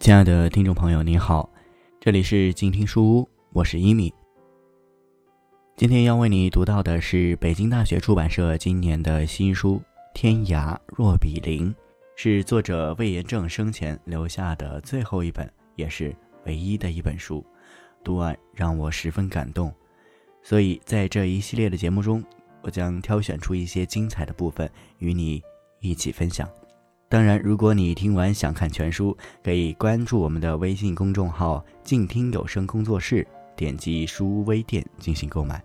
亲爱的听众朋友，您好，这里是静听书屋，我是一米。今天要为你读到的是北京大学出版社今年的新书《天涯若比邻》，是作者魏延正生前留下的最后一本，也是唯一的一本书。读完让我十分感动，所以在这一系列的节目中，我将挑选出一些精彩的部分与你一起分享。当然，如果你听完想看全书，可以关注我们的微信公众号“静听有声工作室”，点击书微店进行购买。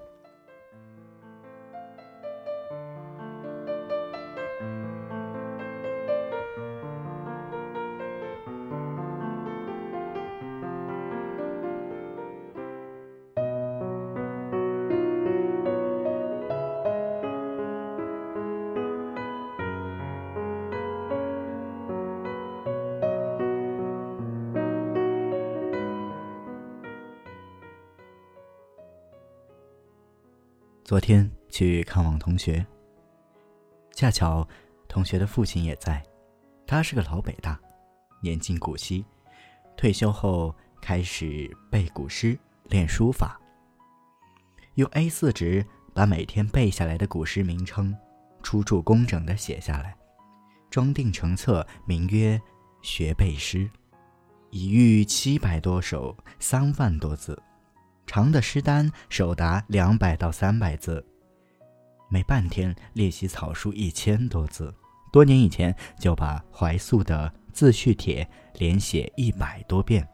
昨天去看望同学，恰巧同学的父亲也在。他是个老北大，年近古稀，退休后开始背古诗、练书法，用 A4 纸把每天背下来的古诗名称出处工整地写下来，装订成册，名曰《学背诗》，已逾七百多首，三万多字。长的诗单手达两百到三百字，每半天练习草书一千多字。多年以前就把怀素的自叙帖连写一百多遍，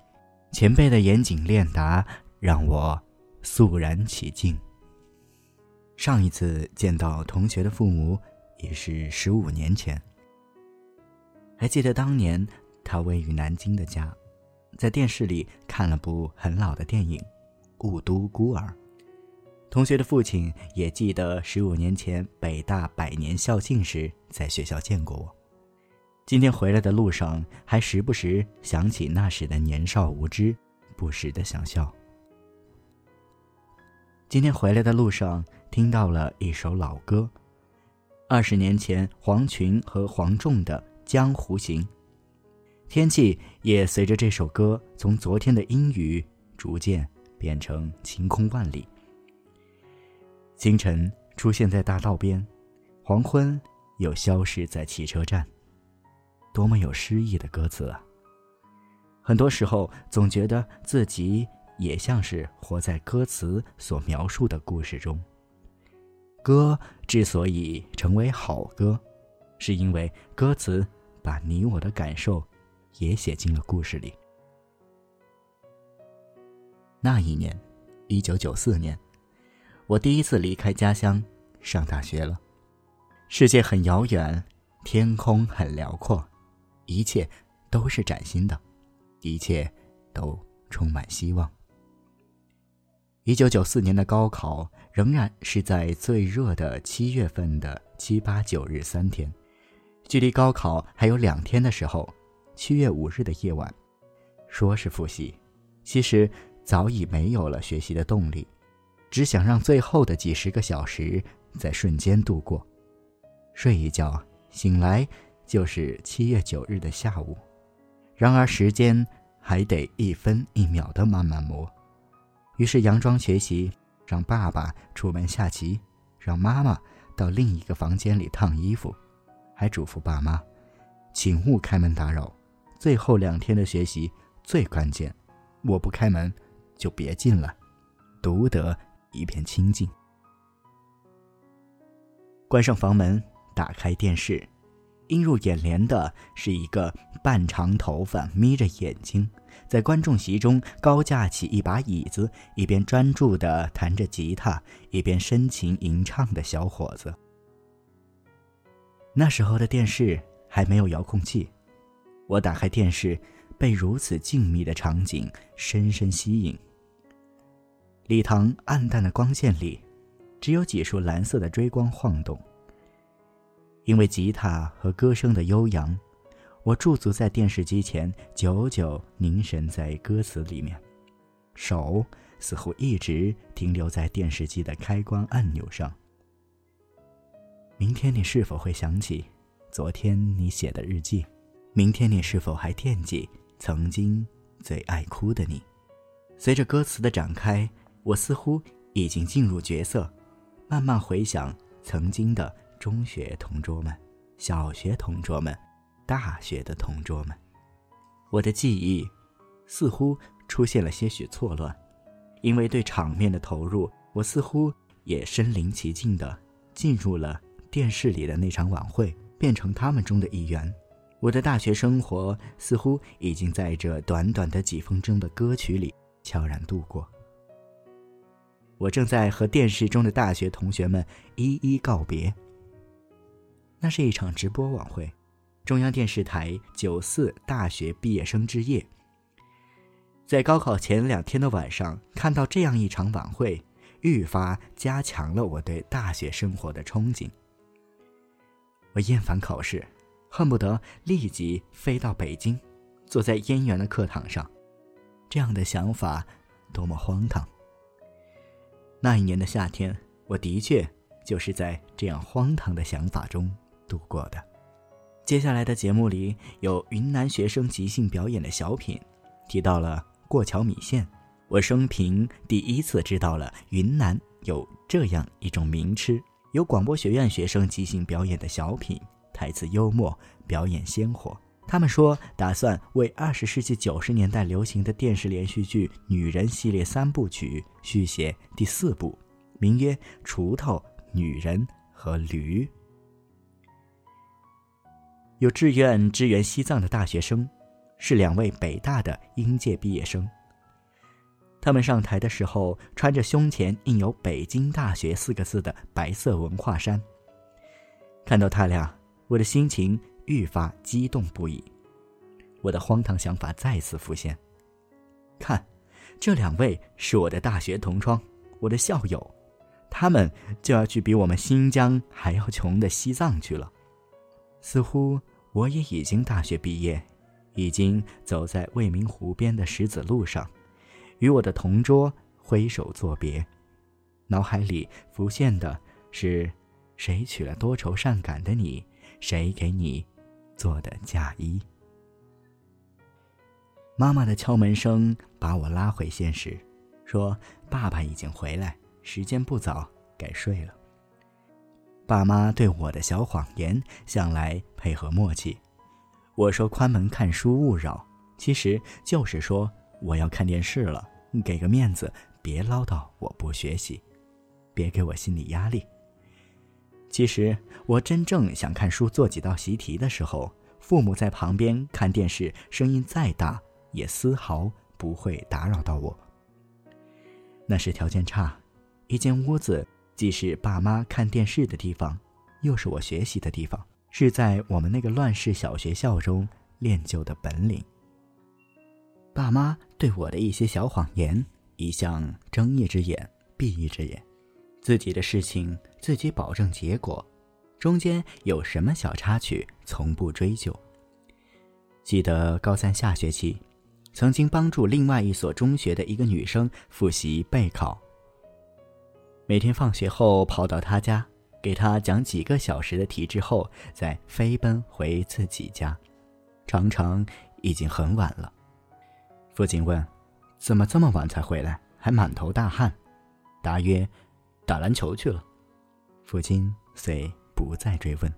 前辈的严谨练达让我肃然起敬。上一次见到同学的父母也是十五年前。还记得当年他位于南京的家，在电视里看了部很老的电影。雾都孤儿，同学的父亲也记得十五年前北大百年校庆时在学校见过我。今天回来的路上，还时不时想起那时的年少无知，不时的想笑。今天回来的路上，听到了一首老歌，二十年前黄群和黄仲的《江湖行》，天气也随着这首歌从昨天的阴雨逐渐。变成晴空万里。清晨出现在大道边，黄昏又消失在汽车站。多么有诗意的歌词啊！很多时候总觉得自己也像是活在歌词所描述的故事中。歌之所以成为好歌，是因为歌词把你我的感受也写进了故事里。那一年，一九九四年，我第一次离开家乡上大学了。世界很遥远，天空很辽阔，一切都是崭新的，一切都充满希望。一九九四年的高考仍然是在最热的七月份的七八九日三天，距离高考还有两天的时候，七月五日的夜晚，说是复习，其实。早已没有了学习的动力，只想让最后的几十个小时在瞬间度过。睡一觉，醒来就是七月九日的下午。然而时间还得一分一秒的慢慢磨。于是佯装学习，让爸爸出门下棋，让妈妈到另一个房间里烫衣服，还嘱咐爸妈，请勿开门打扰。最后两天的学习最关键，我不开门。就别进了，独得一片清静。关上房门，打开电视，映入眼帘的是一个半长头发、眯着眼睛，在观众席中高架起一把椅子，一边专注的弹着吉他，一边深情吟唱的小伙子。那时候的电视还没有遥控器，我打开电视，被如此静谧的场景深深吸引。礼堂暗淡的光线里，只有几束蓝色的追光晃动。因为吉他和歌声的悠扬，我驻足在电视机前，久久凝神在歌词里面，手似乎一直停留在电视机的开关按钮上。明天你是否会想起昨天你写的日记？明天你是否还惦记曾经最爱哭的你。随着歌词的展开，我似乎已经进入角色，慢慢回想曾经的中学同桌们、小学同桌们、大学的同桌们。我的记忆似乎出现了些许错乱，因为对场面的投入，我似乎也身临其境的进入了电视里的那场晚会，变成他们中的一员。我的大学生活似乎已经在这短短的几分钟的歌曲里。悄然度过。我正在和电视中的大学同学们一一告别。那是一场直播晚会，中央电视台九四大学毕业生之夜。在高考前两天的晚上，看到这样一场晚会，愈发加强了我对大学生活的憧憬。我厌烦考试，恨不得立即飞到北京，坐在燕园的课堂上。这样的想法多么荒唐！那一年的夏天，我的确就是在这样荒唐的想法中度过的。接下来的节目里有云南学生即兴表演的小品，提到了过桥米线。我生平第一次知道了云南有这样一种名吃。有广播学院学生即兴表演的小品，台词幽默，表演鲜活。他们说，打算为二十世纪九十年代流行的电视连续剧《女人》系列三部曲续写第四部，名曰《锄头、女人和驴》。有志愿支援西藏的大学生，是两位北大的应届毕业生。他们上台的时候，穿着胸前印有“北京大学”四个字的白色文化衫。看到他俩，我的心情。愈发激动不已，我的荒唐想法再次浮现。看，这两位是我的大学同窗，我的校友，他们就要去比我们新疆还要穷的西藏去了。似乎我也已经大学毕业，已经走在未名湖边的石子路上，与我的同桌挥手作别。脑海里浮现的是，谁娶了多愁善感的你？谁给你？做的嫁衣。妈妈的敲门声把我拉回现实，说：“爸爸已经回来，时间不早，该睡了。”爸妈对我的小谎言向来配合默契。我说：“宽门看书勿扰”，其实就是说我要看电视了，给个面子，别唠叨我不学习，别给我心理压力。其实我真正想看书、做几道习题的时候，父母在旁边看电视，声音再大也丝毫不会打扰到我。那时条件差，一间屋子既是爸妈看电视的地方，又是我学习的地方，是在我们那个乱世小学校中练就的本领。爸妈对我的一些小谎言，一向睁一只眼闭一只眼。自己的事情自己保证结果，中间有什么小插曲从不追究。记得高三下学期，曾经帮助另外一所中学的一个女生复习备考。每天放学后跑到她家，给她讲几个小时的题之后，再飞奔回自己家，常常已经很晚了。父亲问：“怎么这么晚才回来，还满头大汗？”答曰。打篮球去了，父亲遂不再追问。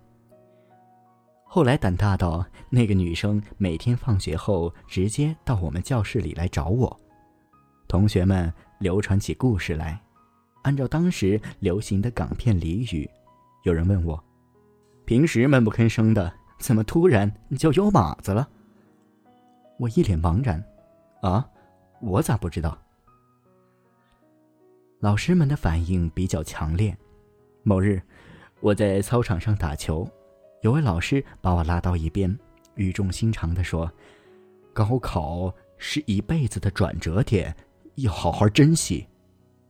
后来胆大到那个女生每天放学后直接到我们教室里来找我，同学们流传起故事来，按照当时流行的港片俚语，有人问我：“平时闷不吭声的，怎么突然就有马子了？”我一脸茫然：“啊，我咋不知道？”老师们的反应比较强烈。某日，我在操场上打球，有位老师把我拉到一边，语重心长地说：“高考是一辈子的转折点，要好好珍惜。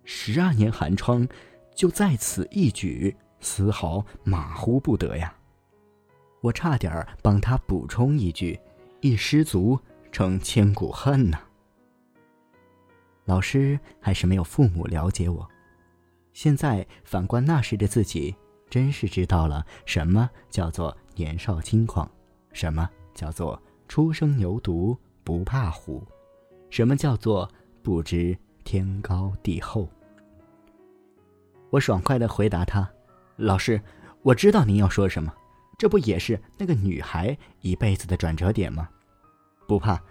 十二年寒窗，就在此一举，丝毫马虎不得呀！”我差点帮他补充一句：“一失足成千古恨呐。”老师还是没有父母了解我，现在反观那时的自己，真是知道了什么叫做年少轻狂，什么叫做初生牛犊不怕虎？什么叫做不知天高地厚？我爽快的回答他：“老师，我知道您要说什么，这不也是那个女孩一辈子的转折点吗？不怕，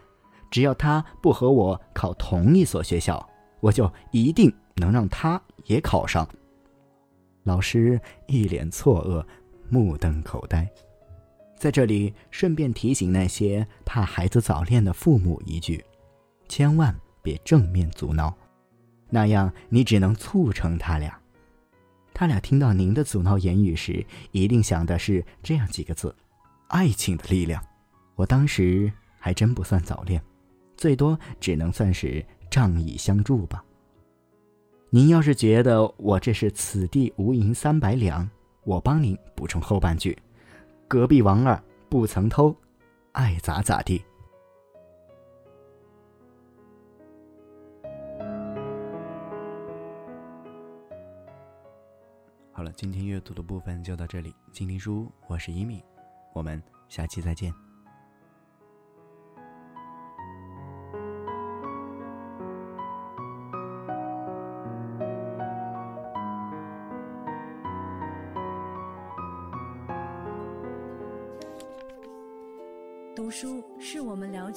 只要他不和我考同一所学校，我就一定能让他也考上。”老师一脸错愕，目瞪口呆。在这里，顺便提醒那些怕孩子早恋的父母一句：千万别正面阻挠，那样你只能促成他俩。他俩听到您的阻挠言语时，一定想的是这样几个字：爱情的力量。我当时还真不算早恋，最多只能算是仗义相助吧。您要是觉得我这是此地无银三百两，我帮您补充后半句。隔壁王二不曾偷，爱咋咋地。好了，今天阅读的部分就到这里。静听书，我是一米，我们下期再见。